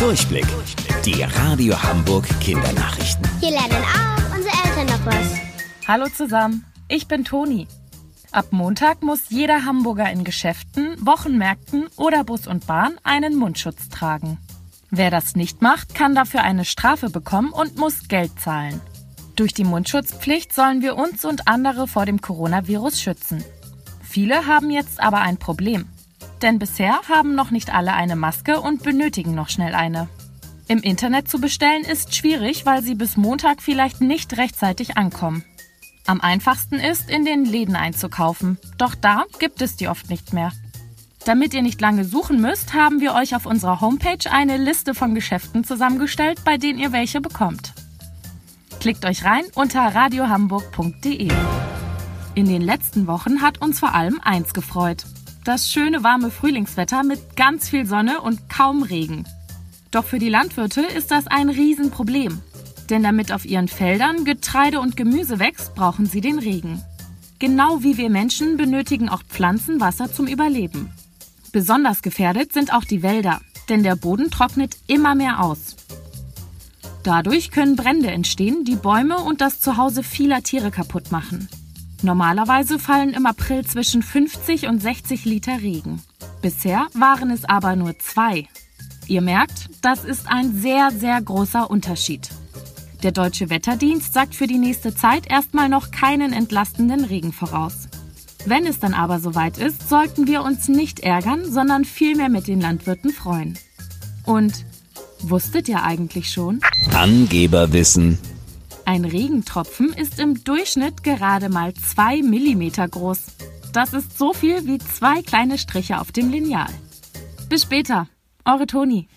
Durchblick. Die Radio Hamburg Kindernachrichten. Hier lernen auch unsere Eltern noch was. Hallo zusammen, ich bin Toni. Ab Montag muss jeder Hamburger in Geschäften, Wochenmärkten oder Bus und Bahn einen Mundschutz tragen. Wer das nicht macht, kann dafür eine Strafe bekommen und muss Geld zahlen. Durch die Mundschutzpflicht sollen wir uns und andere vor dem Coronavirus schützen. Viele haben jetzt aber ein Problem. Denn bisher haben noch nicht alle eine Maske und benötigen noch schnell eine. Im Internet zu bestellen ist schwierig, weil sie bis Montag vielleicht nicht rechtzeitig ankommen. Am einfachsten ist, in den Läden einzukaufen. Doch da gibt es die oft nicht mehr. Damit ihr nicht lange suchen müsst, haben wir euch auf unserer Homepage eine Liste von Geschäften zusammengestellt, bei denen ihr welche bekommt. Klickt euch rein unter radiohamburg.de. In den letzten Wochen hat uns vor allem eins gefreut. Das schöne warme Frühlingswetter mit ganz viel Sonne und kaum Regen. Doch für die Landwirte ist das ein Riesenproblem. Denn damit auf ihren Feldern Getreide und Gemüse wächst, brauchen sie den Regen. Genau wie wir Menschen benötigen auch Pflanzen Wasser zum Überleben. Besonders gefährdet sind auch die Wälder, denn der Boden trocknet immer mehr aus. Dadurch können Brände entstehen, die Bäume und das Zuhause vieler Tiere kaputt machen. Normalerweise fallen im April zwischen 50 und 60 Liter Regen. Bisher waren es aber nur zwei. Ihr merkt, das ist ein sehr, sehr großer Unterschied. Der deutsche Wetterdienst sagt für die nächste Zeit erstmal noch keinen entlastenden Regen voraus. Wenn es dann aber soweit ist, sollten wir uns nicht ärgern, sondern vielmehr mit den Landwirten freuen. Und wusstet ihr eigentlich schon? Angeberwissen. Ein Regentropfen ist im Durchschnitt gerade mal zwei Millimeter groß. Das ist so viel wie zwei kleine Striche auf dem Lineal. Bis später, eure Toni.